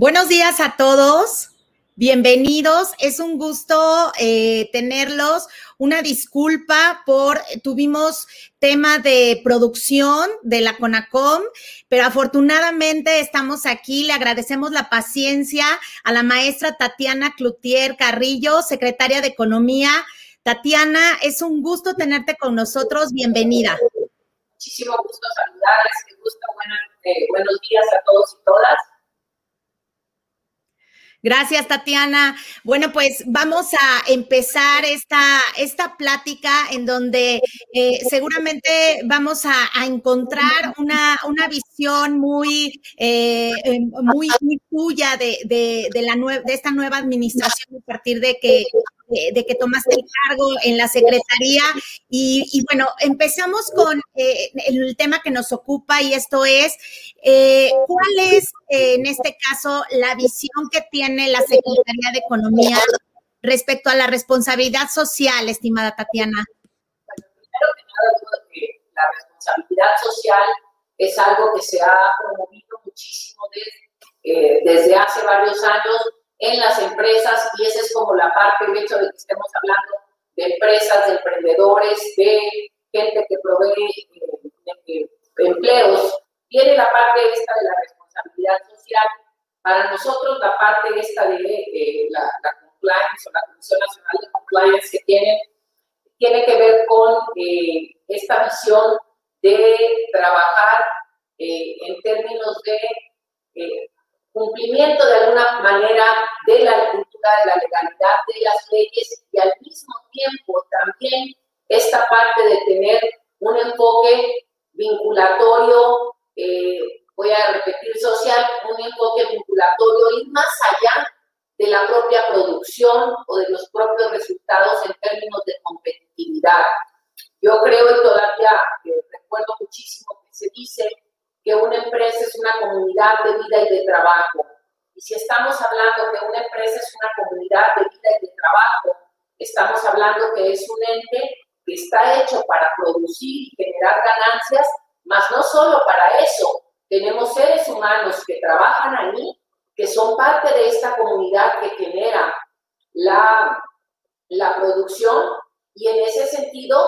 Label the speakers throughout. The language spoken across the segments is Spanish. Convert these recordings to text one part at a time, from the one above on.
Speaker 1: Buenos días a todos. Bienvenidos. Es un gusto eh, tenerlos. Una disculpa por, tuvimos tema de producción de la CONACOM, pero afortunadamente estamos aquí. Le agradecemos la paciencia a la maestra Tatiana Cloutier Carrillo, secretaria de Economía. Tatiana, es un gusto tenerte con nosotros. Bienvenida.
Speaker 2: Muchísimo gusto saludarles. gusto. Eh, buenos días a todos y todas.
Speaker 1: Gracias, Tatiana. Bueno, pues vamos a empezar esta, esta plática en donde eh, seguramente vamos a, encontrar una, una, visión muy, eh, muy, muy tuya de, de, de, la de esta nueva administración a partir de que de, que tomaste el cargo en la Secretaría. Y, bueno, empezamos con eh, el tema que nos ocupa y esto es, eh, ¿cuál es eh, en este caso la visión que tiene la Secretaría de Economía respecto a la responsabilidad social, estimada Tatiana?
Speaker 2: Primero que nada, que la responsabilidad social es algo que se ha promovido muchísimo desde, desde hace varios años en las empresas y esa es como la parte, el hecho de que estemos hablando de empresas, de emprendedores, de gente que provee eh, empleos. Tiene la parte esta de la responsabilidad social. Para nosotros la parte esta de eh, la, compliance o la Comisión Nacional de Compliance que tiene, tiene que ver con eh, esta visión de trabajar en términos de cumplimiento de alguna manera de la cultura, de la legalidad, de las leyes y al mismo tiempo también esta parte de tener un enfoque vinculatorio, eh, voy a repetir social, un enfoque vinculatorio ir más allá de la propia producción o de los propios resultados en términos de competitividad. Yo creo y todavía eh, recuerdo muchísimo que se dice que una empresa es una comunidad de vida y de trabajo. Y si estamos hablando que una empresa es una comunidad de vida y de trabajo, estamos hablando que es un ente que está hecho para producir y generar ganancias, más no solo para eso. Tenemos seres humanos que trabajan allí, que son parte de esta comunidad que genera la, la producción y en ese sentido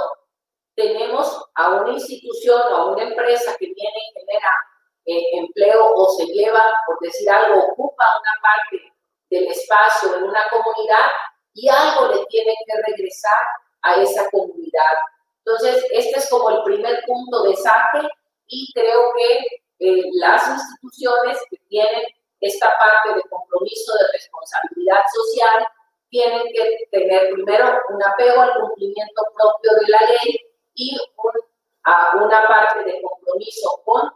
Speaker 2: tenemos a una institución o a una empresa que viene y genera eh, empleo o se lleva, por decir algo, ocupa una parte del espacio en una comunidad y algo le tiene que regresar a esa comunidad. Entonces, este es como el primer punto de saque y creo que eh, las instituciones que tienen esta parte de compromiso de responsabilidad social tienen que tener primero un apego al cumplimiento propio de la ley y a una parte de compromiso con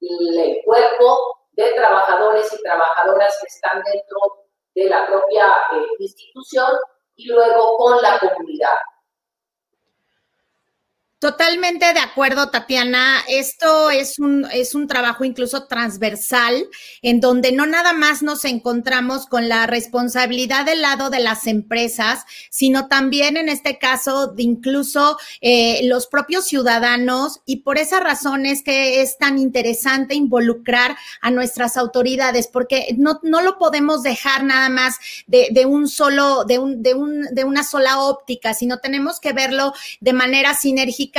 Speaker 2: el cuerpo de trabajadores y trabajadoras que están dentro de la propia eh, institución y luego con la comunidad.
Speaker 1: Totalmente de acuerdo, Tatiana. Esto es un, es un trabajo incluso transversal, en donde no nada más nos encontramos con la responsabilidad del lado de las empresas, sino también en este caso de incluso eh, los propios ciudadanos. Y por esa razón es que es tan interesante involucrar a nuestras autoridades, porque no, no lo podemos dejar nada más de, de un solo, de, un, de, un, de una sola óptica, sino tenemos que verlo de manera sinérgica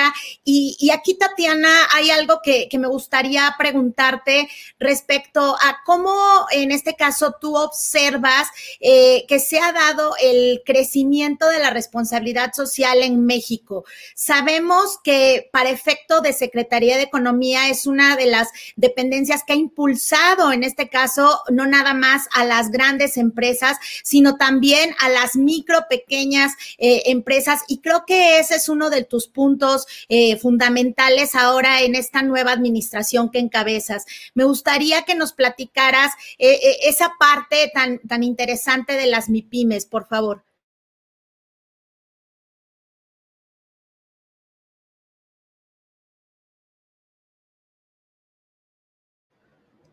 Speaker 1: y, aquí, Tatiana, hay algo que, me gustaría preguntarte respecto a cómo, en este caso, tú observas eh, que se ha dado el crecimiento de la responsabilidad social en México. Sabemos que para efecto de Secretaría de Economía es una de las dependencias que ha impulsado, en este caso, no nada más a las grandes empresas, sino también a las micro, pequeñas eh, empresas. Y creo que ese es uno de tus puntos eh, fundamentales ahora en esta nueva administración que encabezas. Me gustaría que nos platicaras eh, eh, esa parte tan, tan interesante de las MIPIMES, por favor.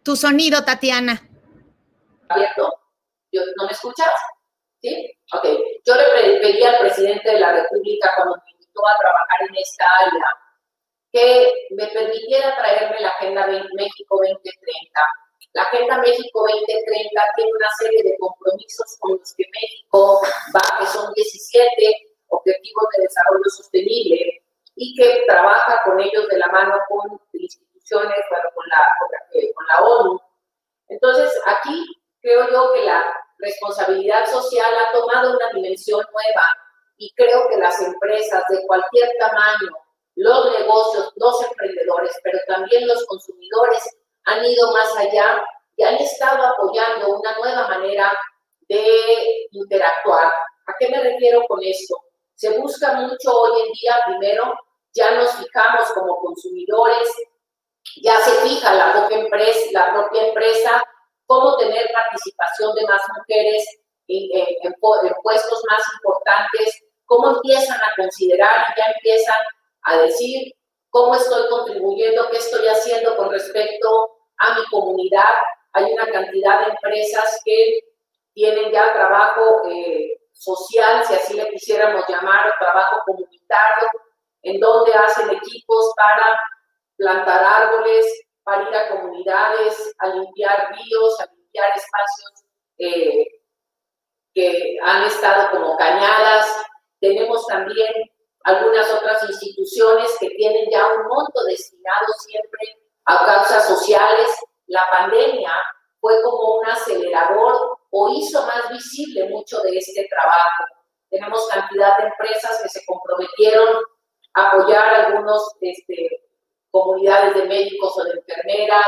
Speaker 1: Tu sonido, Tatiana.
Speaker 2: ¿Abierto? ¿No me escuchas? ¿Sí? Ok. Yo le pedí al presidente de la República cuando a trabajar en esta área, que me permitiera traerme la Agenda México 2030 La Agenda México 2030 tiene una serie de compromisos con los que México va, que son 17 objetivos de desarrollo sostenible y que trabaja con ellos de la mano con instituciones, bueno, con la, con la ONU. Entonces, aquí creo yo que la responsabilidad social ha tomado una dimensión nueva y creo que las empresas de cualquier tamaño, los negocios, los emprendedores, pero también los consumidores han ido más allá y han estado apoyando una nueva manera de interactuar. ¿A qué me refiero con esto? Se busca mucho hoy en día, primero, ya nos fijamos como consumidores, ya se fija la propia empresa, la propia empresa cómo tener participación de más mujeres en, puestos más importantes, cómo empiezan a considerar y ya empiezan a decir cómo estoy contribuyendo, qué estoy haciendo con respecto a mi comunidad. Hay una cantidad de empresas que tienen ya trabajo eh, social, si así le quisiéramos llamar, trabajo comunitario, en donde hacen equipos para plantar árboles, para ir a comunidades, a limpiar ríos, a limpiar espacios eh, que han estado como cañadas. Tenemos también algunas otras instituciones que tienen ya un monto destinado siempre a causas sociales. La pandemia fue como un acelerador o hizo más visible mucho de este trabajo. Tenemos cantidad de empresas que se comprometieron a apoyar algunos este, comunidades de médicos o de enfermeras,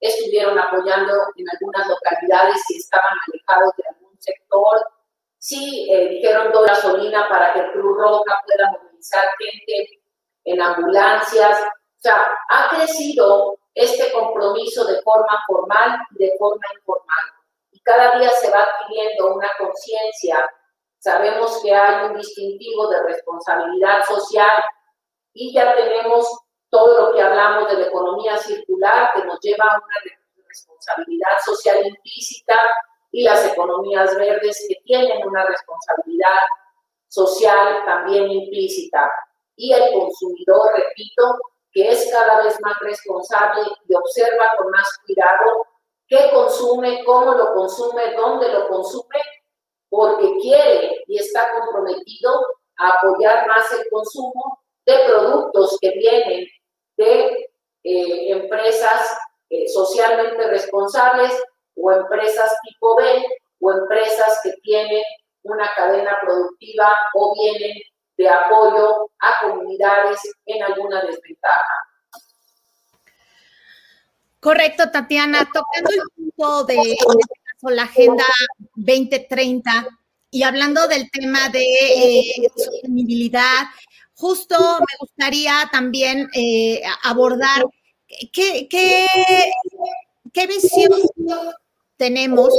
Speaker 2: estuvieron apoyando en algunas localidades que estaban alejados de algún sector. Sí, eh, dijeron doy gasolina para que Cruz Roja pueda movilizar gente en ambulancias. O sea, ha crecido este compromiso de forma formal y de forma informal. Y cada día se va adquiriendo una conciencia. Sabemos que hay un distintivo de responsabilidad social y ya tenemos todo lo que hablamos de la economía circular que nos lleva a una responsabilidad social implícita y las economías verdes que tienen una responsabilidad social también implícita. Y el consumidor, repito, que es cada vez más responsable y observa con más cuidado qué consume, cómo lo consume, dónde lo consume, porque quiere y está comprometido a apoyar más el consumo de productos que vienen de eh, empresas eh, socialmente responsables o empresas tipo B o empresas que tienen una cadena productiva o vienen de apoyo a comunidades en alguna desventaja.
Speaker 1: Correcto, Tatiana. Tocando el punto de, la Agenda 2030 y hablando del tema de eh, sostenibilidad, justo me gustaría también eh, abordar qué, qué, visión tenemos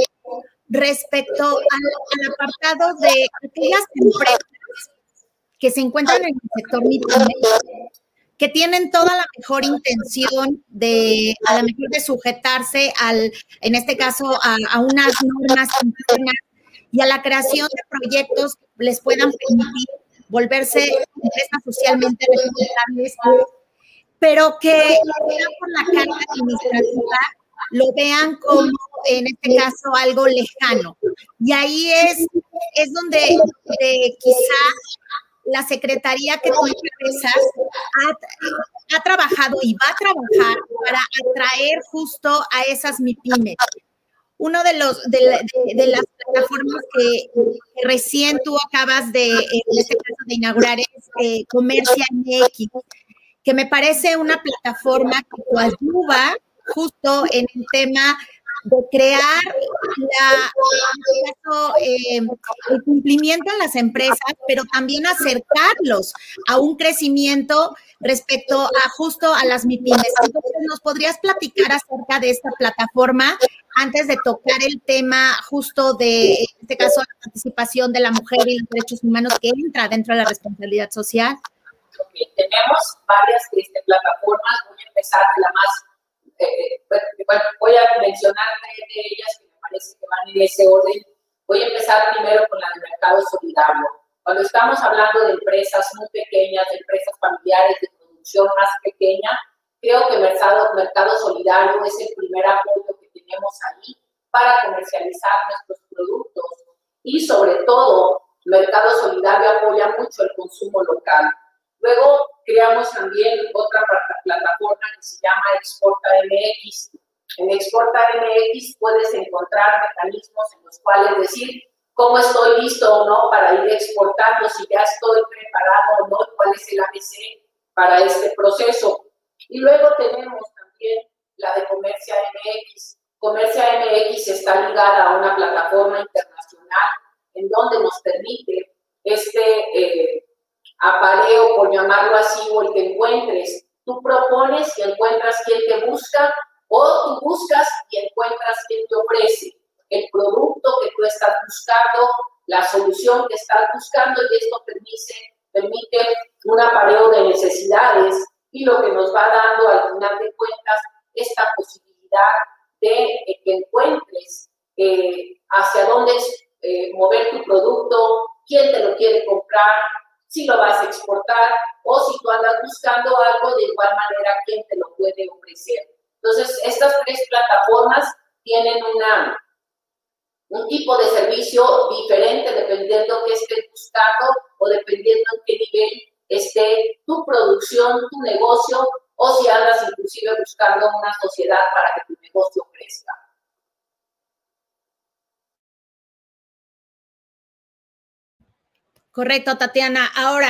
Speaker 1: respecto al, apartado de aquellas empresas que se encuentran en el sector que tienen toda la mejor intención de, a lo mejor, de sujetarse al, en este caso, a, a unas normas internas y a la creación de proyectos que les puedan permitir volverse empresas socialmente responsables, pero que por la carga administrativa lo vean como, en este caso, algo lejano. Y ahí es, es donde quizá la secretaría que tú encabezas ha, ha, trabajado y va a trabajar para atraer justo a esas MIPIMES uno de los de, las plataformas que, recién tú acabas de, en este caso, de inaugurar es eh, Comercia MX, que me parece una plataforma que ayuda justo en el tema de crear la, eh, el cumplimiento en las empresas, pero también acercarlos a un crecimiento respecto a justo a las MIPIMES. Entonces, ¿nos podrías platicar acerca de esta plataforma antes de tocar el tema justo de, en este caso, la participación de la mujer y los derechos humanos que entra dentro de la responsabilidad social?
Speaker 2: tenemos varias este, plataformas, voy a empezar la más eh, bueno, voy a mencionar tres de ellas que me parece que van en ese orden. Voy a empezar primero con la de mercado solidario. Cuando estamos hablando de empresas muy pequeñas, de empresas familiares de producción más pequeña, creo que mercado, mercado solidario es el primer apoyo que tenemos ahí para comercializar nuestros productos y sobre todo Mercado Solidario apoya mucho el consumo local. Luego creamos también otra plataforma que se llama Exporta MX. En Exporta MX puedes encontrar mecanismos en los cuales decir cómo estoy listo o no para ir exportando, si ya estoy preparado o no, cuál es el ABC para este proceso. Y luego tenemos también la de Comercia MX. Comercia MX está ligada a una plataforma internacional en donde nos permite este eh, apareo, por llamarlo así, o el que encuentres. Tú propones y encuentras quien te busca, o tú buscas y encuentras quien te ofrece el producto que tú estás buscando, la solución que estás buscando, y esto permite, permite un apareo de necesidades y lo que nos va dando al final de cuentas esta posibilidad de que encuentres eh, hacia dónde eh, mover tu producto, quién te lo quiere comprar, si lo vas a exportar o si tú andas buscando algo, de igual manera, quién te lo puede ofrecer. Entonces, estas tres plataformas tienen una, un tipo de servicio diferente dependiendo qué estés buscando o dependiendo en qué nivel esté tu producción, tu negocio o si andas inclusive buscando una sociedad para que tu negocio crezca.
Speaker 1: Correcto, Tatiana. Ahora,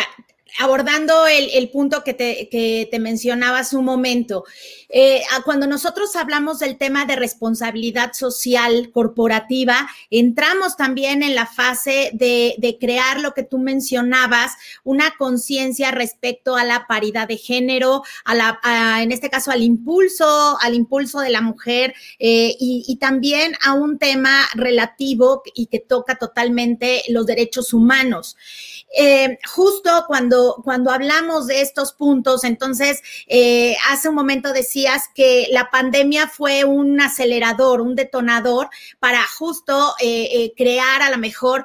Speaker 1: abordando el, punto que te, que te, mencionaba hace un momento, eh, cuando nosotros hablamos del tema de responsabilidad social corporativa, entramos también en la fase de, crear lo que tú mencionabas, una conciencia respecto a la paridad de género, a la, en este caso al impulso, al impulso de la mujer eh, y, y también a un tema relativo y que toca totalmente los derechos humanos. Eh, justo cuando, cuando hablamos de estos puntos, entonces, eh, hace un momento decías que la pandemia fue un acelerador, un detonador para justo eh, crear a lo mejor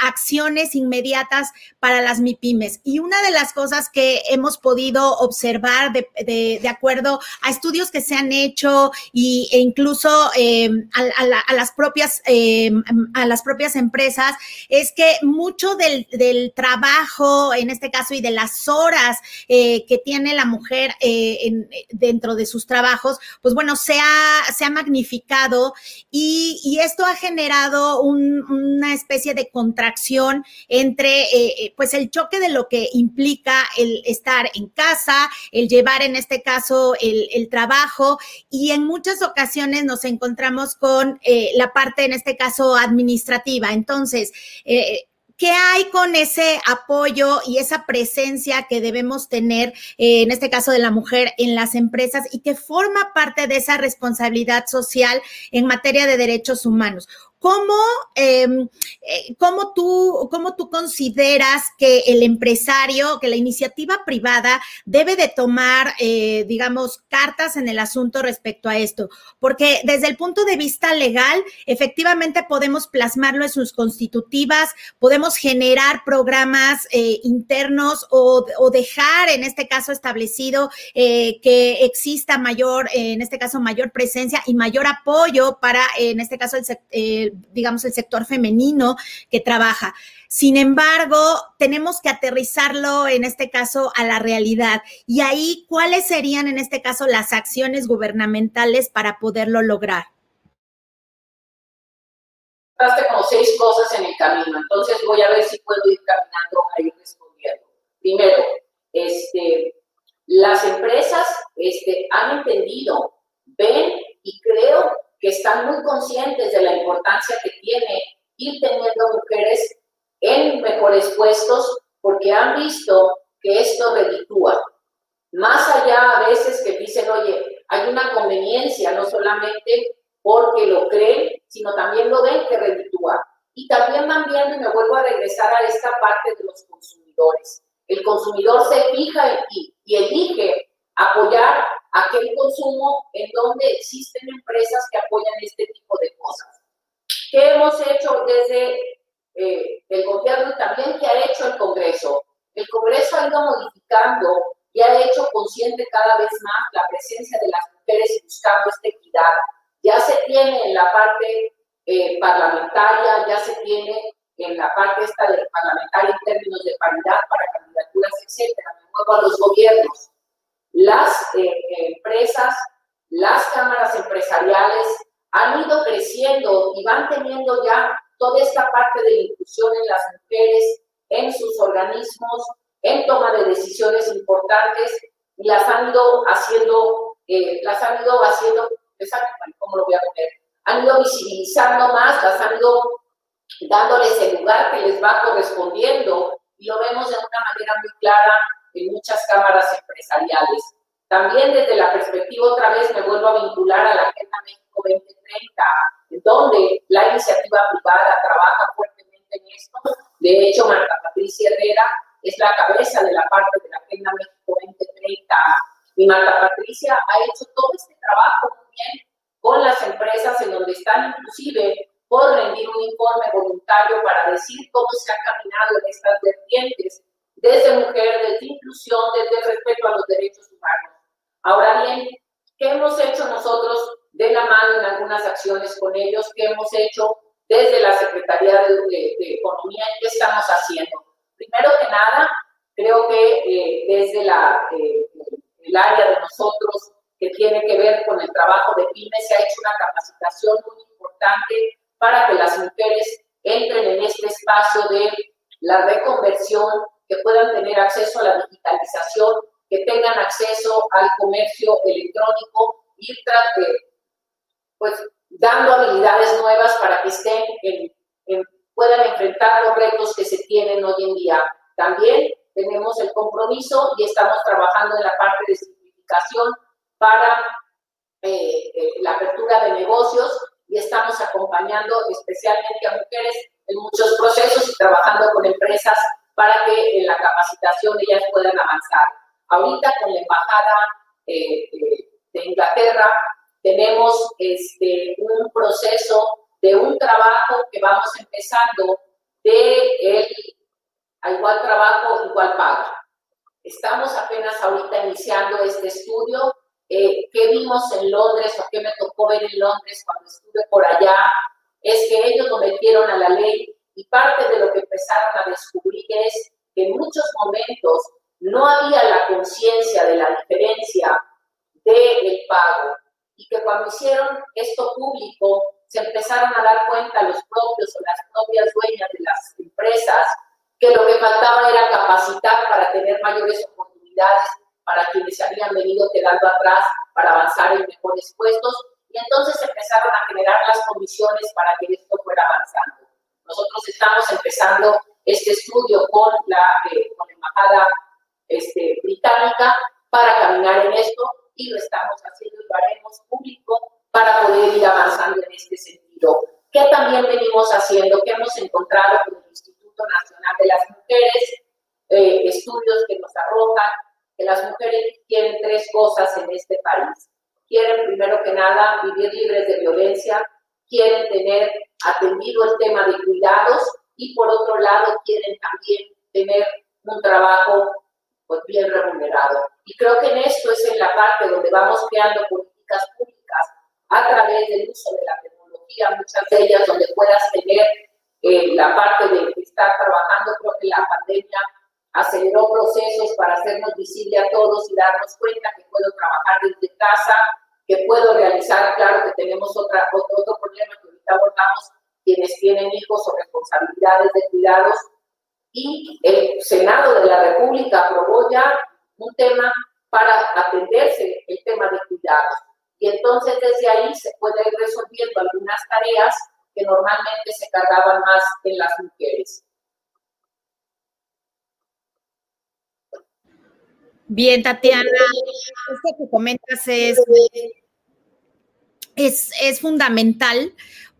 Speaker 1: acciones inmediatas para las MIPIMES. Y una de las cosas que hemos podido observar de, de, acuerdo a estudios que se han hecho y, e incluso a, las propias, a las propias empresas es que mucho del, del trabajo, en este caso, y de las horas eh, que tiene la mujer eh, dentro de sus trabajos, pues bueno, se ha, se ha magnificado y, esto ha generado una especie de contracción entre, eh, pues, el choque de lo que implica el estar en casa, el llevar, en este caso, el, el trabajo y en muchas ocasiones nos encontramos con la parte, en este caso, administrativa. Entonces, eh, ¿Qué hay con ese apoyo y esa presencia que debemos tener, eh, en este caso de la mujer, en las empresas y que forma parte de esa responsabilidad social en materia de derechos humanos? ¿Cómo, em, eh, cómo, tú, ¿Cómo tú consideras que el empresario, que la iniciativa privada debe de tomar, eh, digamos, cartas en el asunto respecto a esto? Porque desde el punto de vista legal, efectivamente podemos plasmarlo en sus constitutivas, podemos generar programas eh, internos o, dejar, en este caso, establecido que exista mayor, en este caso, mayor presencia y mayor apoyo para, en este caso, el, digamos, el sector femenino que trabaja. Sin embargo, tenemos que aterrizarlo, en este caso, a la realidad. Y ahí, ¿cuáles serían, en este caso, las acciones gubernamentales para poderlo lograr?
Speaker 2: Como seis cosas en el camino, entonces voy a ver si puedo ir caminando a ir respondiendo. Primero, este, las empresas este, han entendido, ven y creo que están muy conscientes de la importancia que tiene ir teniendo mujeres en mejores puestos porque han visto que esto reditúa. Más allá a veces que dicen, oye, hay una conveniencia, no solamente porque lo creen, sino también lo ven que reditúa. Y también van viendo, y me vuelvo a regresar a esta parte de los consumidores. El consumidor se fija y, y elige apoyar aquel consumo en donde existen empresas que apoyan este tipo de cosas. ¿Qué hemos hecho desde eh, el gobierno y también qué ha hecho el Congreso? El Congreso ha ido modificando y ha hecho consciente cada vez más la presencia de las mujeres buscando esta equidad Ya se tiene en la parte eh, parlamentaria, ya se tiene en la parte esta de parlamentaria en términos de paridad para candidaturas, etcétera. Me muevo a los gobiernos. Las eh, empresas, las cámaras empresariales han ido creciendo y van teniendo ya toda esta parte de inclusión en las mujeres, en sus organismos, en toma de decisiones importantes y las han ido haciendo, eh, las han ido haciendo, ¿cómo lo voy a poner? Han ido visibilizando más, las han ido dándoles el lugar que les va correspondiendo y lo vemos de una manera muy clara en muchas cámaras empresariales. También desde la perspectiva, otra vez me vuelvo a vincular a la Agenda México 2030, donde la iniciativa privada trabaja fuertemente en esto. De hecho, Marta Patricia Herrera es la cabeza de la parte de la Agenda México 2030. Y Marta Patricia ha hecho todo este trabajo muy bien con las empresas en donde están inclusive por rendir un informe voluntario para decir cómo se ha caminado en estas vertientes, desde mujer, desde inclusión, desde respeto a los derechos humanos. Ahora bien, ¿qué hemos hecho nosotros de la mano en algunas acciones con ellos? ¿Qué hemos hecho desde la Secretaría de, Economía? ¿Qué estamos haciendo? Primero que nada, creo que eh, desde la, eh, el área de nosotros que tiene que ver con el trabajo de pymes se ha hecho una capacitación muy importante para que las mujeres entren en este espacio de la reconversión, que puedan tener acceso a la digitalización, que tengan acceso al comercio electrónico y pues, dando habilidades nuevas para que estén puedan enfrentar los retos que se tienen hoy en día. También tenemos el compromiso y estamos trabajando en la parte de simplificación para eh, eh, la apertura de negocios y estamos acompañando especialmente a mujeres en muchos procesos y trabajando para que en la capacitación ellas puedan avanzar. Ahorita con la Embajada eh, eh, de Inglaterra tenemos este, un proceso de un trabajo que vamos empezando de el igual trabajo, igual paga. Estamos apenas ahorita iniciando este estudio eh, qué vimos en Londres o qué me tocó ver en Londres cuando estuve por allá, es que ellos lo metieron a la ley y parte de lo que empezaron a descubrir es que en muchos momentos no había la conciencia de la diferencia del pago y que cuando hicieron esto público se empezaron a dar cuenta los propios o las propias dueñas de las empresas que lo que faltaba era capacitar para tener mayores oportunidades para quienes se habían venido quedando atrás para avanzar en mejores puestos y entonces empezaron a generar las condiciones para que esto fuera avanzando. Nosotros estamos empezando este estudio con la, eh, con la embajada este, británica para caminar en esto y lo estamos haciendo y lo haremos público para poder ir avanzando en este sentido. ¿Qué también venimos haciendo? ¿Qué hemos encontrado con el Instituto Nacional de las Mujeres? Eh, estudios que nos arrojan que las mujeres quieren tres cosas en este país. Quieren, primero que nada, vivir libres de violencia, quieren tener atendido el tema de cuidados y, por otro lado, quieren también tener un trabajo pues, bien remunerado. Y creo que en esto es en la parte donde vamos creando políticas públicas a través del uso de la tecnología, muchas de ellas donde puedas tener eh, la parte de estar trabajando, creo que la pandemia aceleró procesos para hacernos visible a todos y darnos cuenta que puedo trabajar desde casa, puedo realizar, claro que tenemos otra, otro, problema que ahorita abordamos, quienes tienen hijos o responsabilidades de cuidados, y el Senado de la República aprobó ya un tema para atenderse el tema de cuidados. Y entonces desde ahí se puede ir resolviendo algunas tareas que normalmente se cargaban más en las mujeres.
Speaker 1: Bien, Tatiana, esto que comentas es, es, fundamental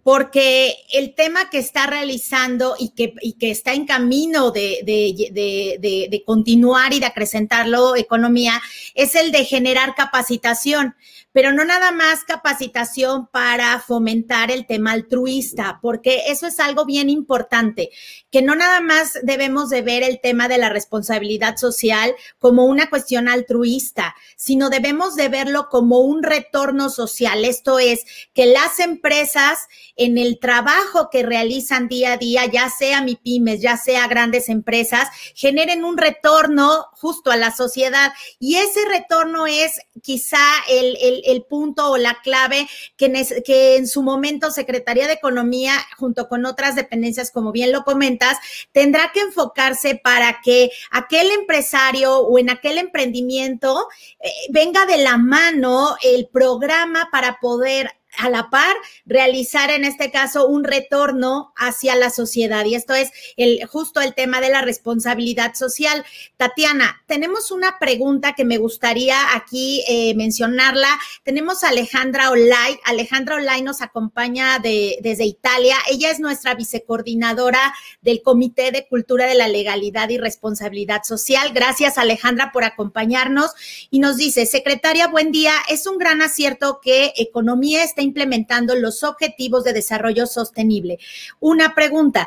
Speaker 1: porque el tema que está realizando y que, que está en camino de, de, continuar y de acrecentarlo, economía, es el de generar capacitación pero no nada más capacitación para fomentar el tema altruista, porque eso es algo bien importante, que no nada más debemos de ver el tema de la responsabilidad social como una cuestión altruista, sino debemos de verlo como un retorno social. Esto es, que las empresas en el trabajo que realizan día a día, ya sea MIPIMES, ya sea grandes empresas, generen un retorno justo a la sociedad. Y ese retorno es quizá el, el, punto o la clave que, que en su momento Secretaría de Economía, junto con otras dependencias, como bien lo comentas, tendrá que enfocarse para que aquel empresario o en aquel emprendimiento eh, venga de la mano el programa para poder a la par realizar en este caso un retorno hacia la sociedad. Y esto es el, justo el tema de la responsabilidad social. Tatiana, tenemos una pregunta que me gustaría aquí eh, mencionarla. Tenemos a Alejandra Olay. Alejandra Olay nos acompaña de, desde Italia. Ella es nuestra vicecoordinadora del Comité de Cultura de la Legalidad y Responsabilidad Social. Gracias, Alejandra, por acompañarnos. Y nos dice, secretaria, buen día. Es un gran acierto que economía esté implementando los objetivos de desarrollo sostenible. Una pregunta.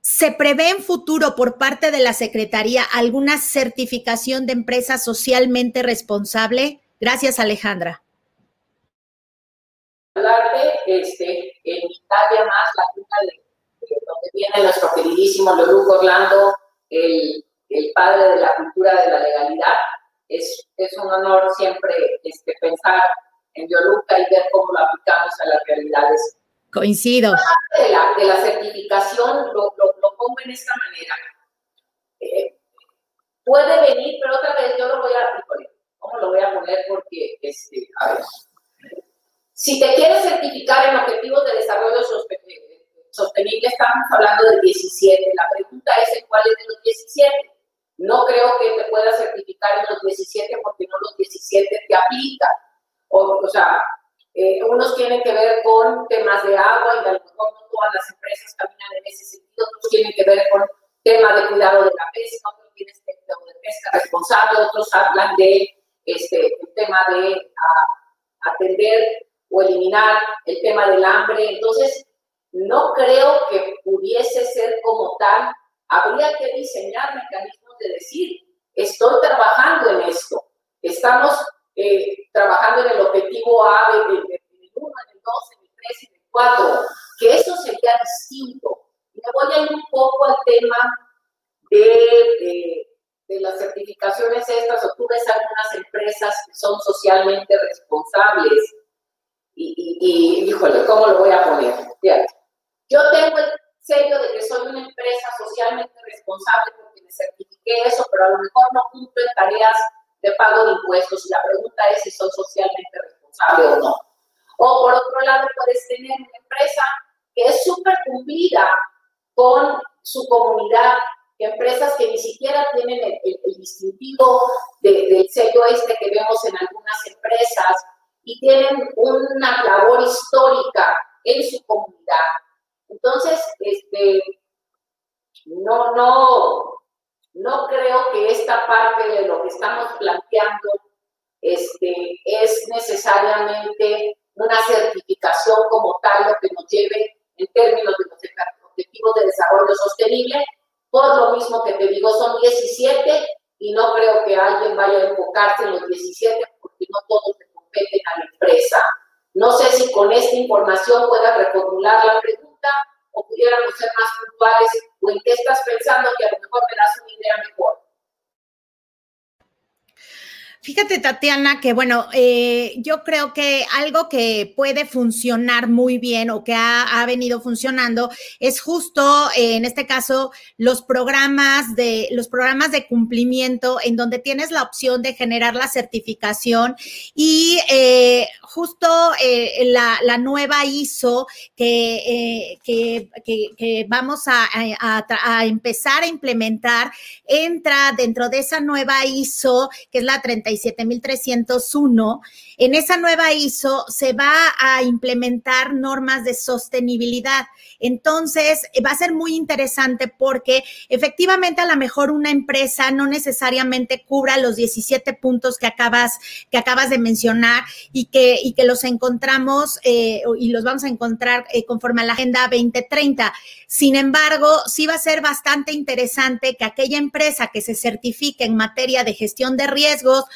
Speaker 1: ¿Se prevé en futuro por parte de la Secretaría alguna certificación de empresa socialmente responsable? Gracias, Alejandra.
Speaker 2: Este, en Italia más la cuna de, donde viene nuestro queridísimo Leoluco Orlando, el, el, padre de la cultura de la legalidad. Es, es un honor siempre este, pensar en Yoluca y ver cómo lo aplicamos a las realidades.
Speaker 1: Coincido.
Speaker 2: De la, de la certificación lo, lo, pongo en esta manera. Eh, puede venir, pero otra vez yo lo voy a, ¿cómo lo voy a poner? Porque, este, a ver, si te quieres certificar en objetivos de desarrollo sostenible, estamos hablando de 17. La pregunta es, ¿cuál es de los 17? No creo que te puedas certificar en los 17 porque no los 17 te aplican o, o sea, eh, unos tienen que ver con temas de agua y a lo mejor no todas las empresas caminan en ese sentido, otros tienen que ver con temas de cuidado de la pesca, otros tienen que ver de pesca responsable, otros hablan de este, el tema de atender o eliminar el tema del hambre. Entonces, no creo que pudiese ser como tal. Habría que diseñar mecanismos de decir, estoy trabajando en esto. Estamos eh, trabajando en el objetivo A del 1, en el 2, en el 3, en el 4, que eso sería distinto. Me voy a ir un poco al tema de, de, las certificaciones estas, o tú ves algunas empresas que son socialmente responsables. Y, y, y híjole, ¿cómo lo voy a poner? Yo tengo el sello de que soy una empresa socialmente responsable porque me certifiqué eso, pero a lo mejor no cumplo en tareas de pago de impuestos y la pregunta es si son socialmente responsables o no. O por otro lado, puedes tener una empresa que es súper cumplida con su comunidad, empresas que ni siquiera tienen el, distintivo del sello este que vemos en algunas empresas y tienen una labor histórica en su comunidad. Entonces, este, no, no, no creo que esta parte de lo que estamos planteando este, es necesariamente una certificación como tal lo que nos lleve en términos de los objetivos de desarrollo sostenible. Por lo mismo que te digo, son 17 y no creo que alguien vaya a enfocarse en los 17 porque no todos se competen a la empresa. No sé si con esta información pueda reformular la pregunta o pudiéramos ser más puntuales o en qué estás pensando que a lo mejor me das una idea mejor.
Speaker 1: Fíjate, Tatiana, que bueno, eh, yo creo que algo que puede funcionar muy bien o que ha, venido funcionando es justo, eh, en este caso, los programas de los programas de cumplimiento en donde tienes la opción de generar la certificación y eh, justo la, nueva ISO que, que, vamos a, a, empezar a implementar entra dentro de esa nueva ISO que es la 30 47301, en esa nueva ISO se va a implementar normas de sostenibilidad. Entonces, va a ser muy interesante porque efectivamente a lo mejor una empresa no necesariamente cubra los 17 puntos que acabas, que acabas de mencionar y que, y que los encontramos eh, y los vamos a encontrar eh, conforme a la Agenda 2030. Sin embargo, sí va a ser bastante interesante que aquella empresa que se certifique en materia de gestión de riesgos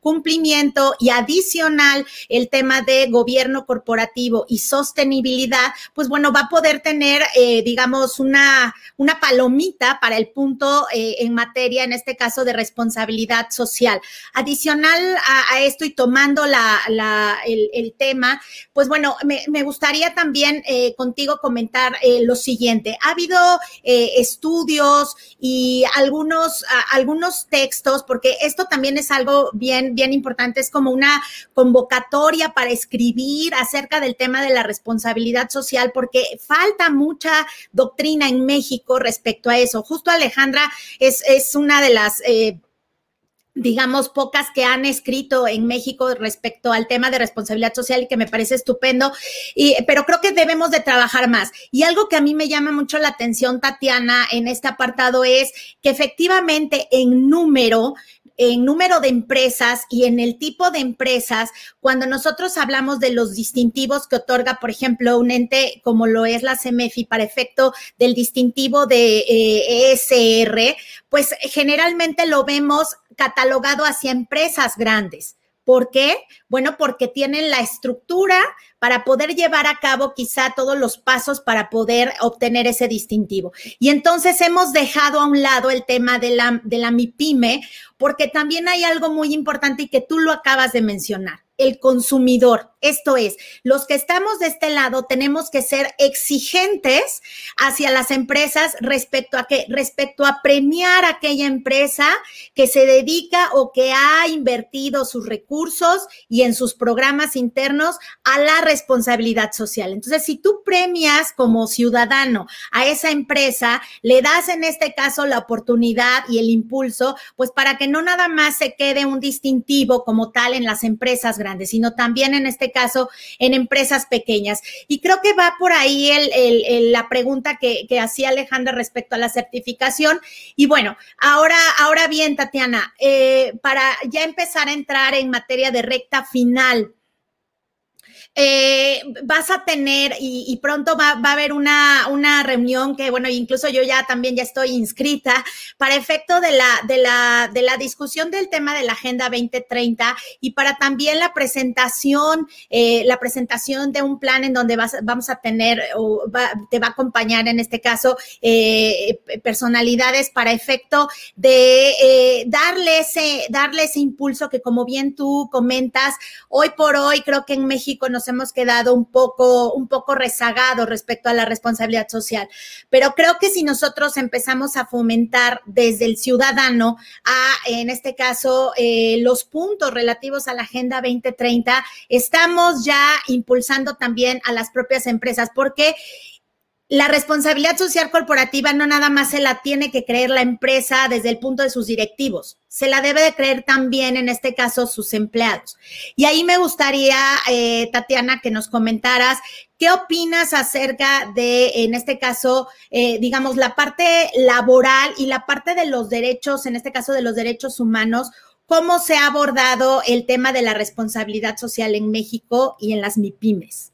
Speaker 1: cumplimiento y adicional el tema de gobierno corporativo y sostenibilidad, pues bueno, va a poder tener, eh, digamos, una, una palomita para el punto eh, en materia, en este caso, de responsabilidad social. Adicional a, esto y tomando la, el, tema, pues bueno, me, gustaría también eh, contigo comentar lo siguiente. Ha habido estudios y algunos, algunos textos, porque esto también es algo bien bien, importante, es como una convocatoria para escribir acerca del tema de la responsabilidad social, porque falta mucha doctrina en México respecto a eso. Justo Alejandra es, es una de las... Eh, digamos, pocas que han escrito en México respecto al tema de responsabilidad social y que me parece estupendo, y, pero creo que debemos de trabajar más. Y algo que a mí me llama mucho la atención, Tatiana, en este apartado es que efectivamente en número en número de empresas y en el tipo de empresas, cuando nosotros hablamos de los distintivos que otorga, por ejemplo, un ente como lo es la CEMEFI para efecto del distintivo de ESR, eh, pues generalmente lo vemos catalogado hacia empresas grandes. ¿Por qué? Bueno, porque tienen la estructura para poder llevar a cabo quizá todos los pasos para poder obtener ese distintivo. Y entonces hemos dejado a un lado el tema de la, de la MIPYME, porque también hay algo muy importante y que tú lo acabas de mencionar el consumidor. Esto es, los que estamos de este lado tenemos que ser exigentes hacia las empresas respecto a que respecto a premiar a aquella empresa que se dedica o que ha invertido sus recursos y en sus programas internos a la responsabilidad social. Entonces, si tú premias como ciudadano a esa empresa, le das en este caso la oportunidad y el impulso, pues para que no nada más se quede un distintivo como tal en las empresas grandes, sino también en este caso en empresas pequeñas. Y creo que va por ahí el, la pregunta que, que, hacía Alejandra respecto a la certificación. Y bueno, ahora, ahora bien, Tatiana, eh, para ya empezar a entrar en materia de recta final, eh, vas a tener y, pronto va, a haber una, una, reunión que, bueno, incluso yo ya también ya estoy inscrita para efecto de la, de la, de la discusión del tema de la Agenda 2030 y para también la presentación, eh, la presentación de un plan en donde vas, vamos a tener o te va a acompañar en este caso eh, personalidades para efecto de darle ese, darle ese impulso que como bien tú comentas, hoy por hoy creo que en México nos hemos quedado un poco, un poco rezagados respecto a la responsabilidad social. Pero creo que si nosotros empezamos a fomentar desde el ciudadano a, en este caso, eh, los puntos relativos a la Agenda 2030, estamos ya impulsando también a las propias empresas, porque la responsabilidad social corporativa no nada más se la tiene que creer la empresa desde el punto de sus directivos, se la debe de creer también en este caso sus empleados. Y ahí me gustaría, eh, Tatiana, que nos comentaras qué opinas acerca de, en este caso, eh, digamos, la parte laboral y la parte de los derechos, en este caso de los derechos humanos. ¿Cómo se ha abordado el tema de la responsabilidad social en México y en las MIPIMES?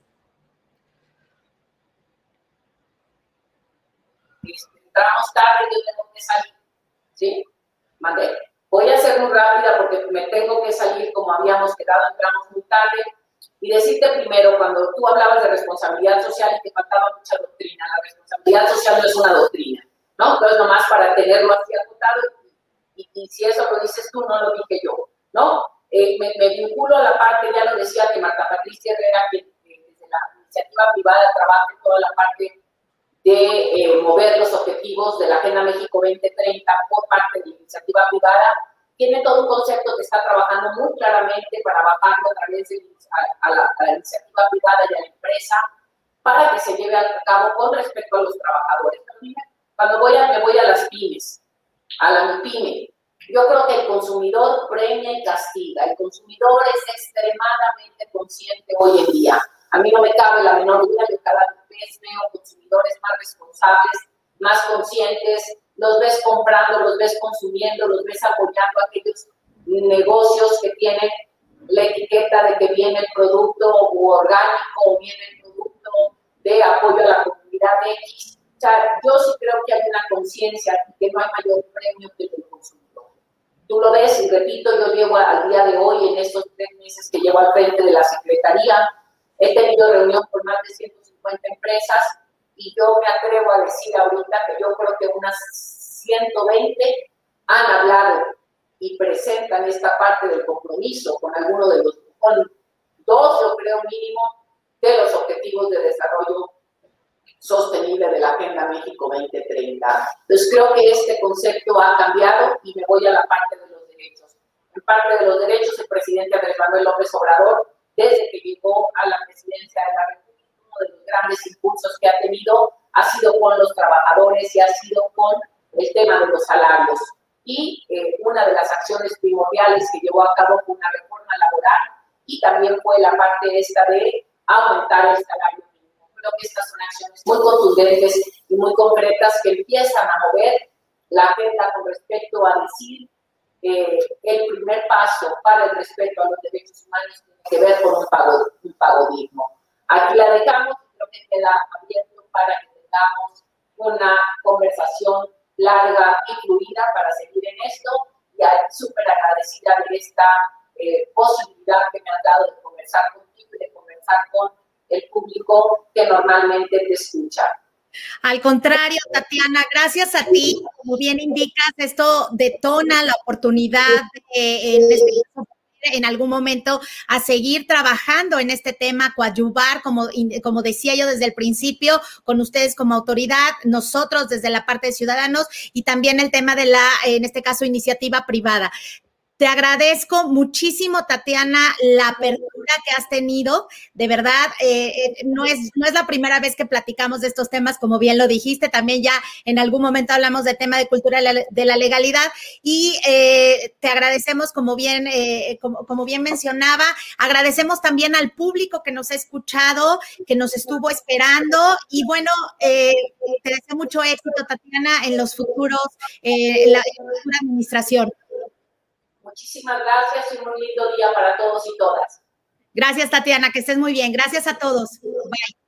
Speaker 2: Entramos tarde, yo tengo que salir. ¿Sí? Mandé. Voy a ser muy rápida porque me tengo que salir como habíamos quedado, entramos muy tarde. Y decirte primero, cuando tú hablabas de responsabilidad social y te faltaba mucha doctrina, la responsabilidad social no es una doctrina, ¿no? Entonces, nomás para tenerlo así acotado, y, y, si eso lo dices tú, no lo dije yo, ¿no? Eh, me, me, vinculo a la parte, ya lo decía que Marta Patricia Herrera, que, desde la iniciativa privada trabaja en toda la parte de eh, mover los objetivos de la Agenda México 2030 por parte de la iniciativa privada, tiene todo un concepto que está trabajando muy claramente para bajarlo a través de a, la, iniciativa privada y a la empresa para que se lleve a cabo con respecto a los trabajadores. Cuando voy a, me voy a las pymes, a la MIPYME, Yo creo que el consumidor premia y castiga. El consumidor es extremadamente consciente hoy en día. A mí no me cabe la menor duda, yo cada vez veo consumidores más responsables, más conscientes, los ves comprando, los ves consumiendo, los ves apoyando a aquellos negocios que tienen la etiqueta de que viene el producto orgánico o viene el producto de apoyo a la comunidad X. O sea, yo sí creo que hay una conciencia que no hay mayor premio que el consumidor. Tú lo ves y repito, yo llevo al día de hoy, en estos tres meses que llevo al frente de la Secretaría, he tenido reunión con más de 150 empresas y yo me atrevo a decir ahorita que yo creo que unas 120 han hablado y presentan esta parte del compromiso con alguno de los, con dos, yo creo mínimo, de los objetivos de desarrollo sostenible de la Agenda México 2030. Entonces creo que este concepto ha cambiado y me voy a la parte de los derechos. En parte de los derechos, el presidente Andrés Manuel López Obrador, desde que llegó a la presidencia de la República, uno de los grandes impulsos que ha tenido ha sido con los trabajadores y ha sido con el tema de los salarios y eh, una de las acciones primordiales que llevó a cabo fue una reforma laboral y también fue la parte esta de aumentar el salario mínimo. Creo que estas son acciones muy contundentes y muy concretas que empiezan a mover la agenda con respecto a decir eh, el primer paso para el respeto a los derechos humanos que ver con un pago. Aquí la dejamos creo que queda abierto para que tengamos una conversación larga y fluida para seguir en esto y súper agradecida de esta eh, posibilidad que me han dado de conversar contigo y de conversar con el público que normalmente te escucha.
Speaker 1: Al contrario, Tatiana, gracias a ti, como bien indicas, esto detona la oportunidad de, en este en algún momento a seguir trabajando en este tema, coadyuvar, como, como decía yo desde el principio, con ustedes como autoridad, nosotros desde la parte de ciudadanos y también el tema de la, en este caso, iniciativa privada. Te agradezco muchísimo, Tatiana, la apertura que has tenido. De verdad, eh, eh, no, es, no es la primera vez que platicamos de estos temas, como bien lo dijiste. También ya en algún momento hablamos de tema de cultura de la legalidad y eh, te agradecemos, como bien, como, como, bien mencionaba, agradecemos también al público que nos ha escuchado, que nos estuvo esperando y bueno, te deseo mucho éxito, Tatiana, en los futuros, en la futura administración.
Speaker 2: Muchísimas gracias y un lindo día para todos y todas.
Speaker 1: Gracias, Tatiana, que estés muy bien. Gracias a todos. Bye.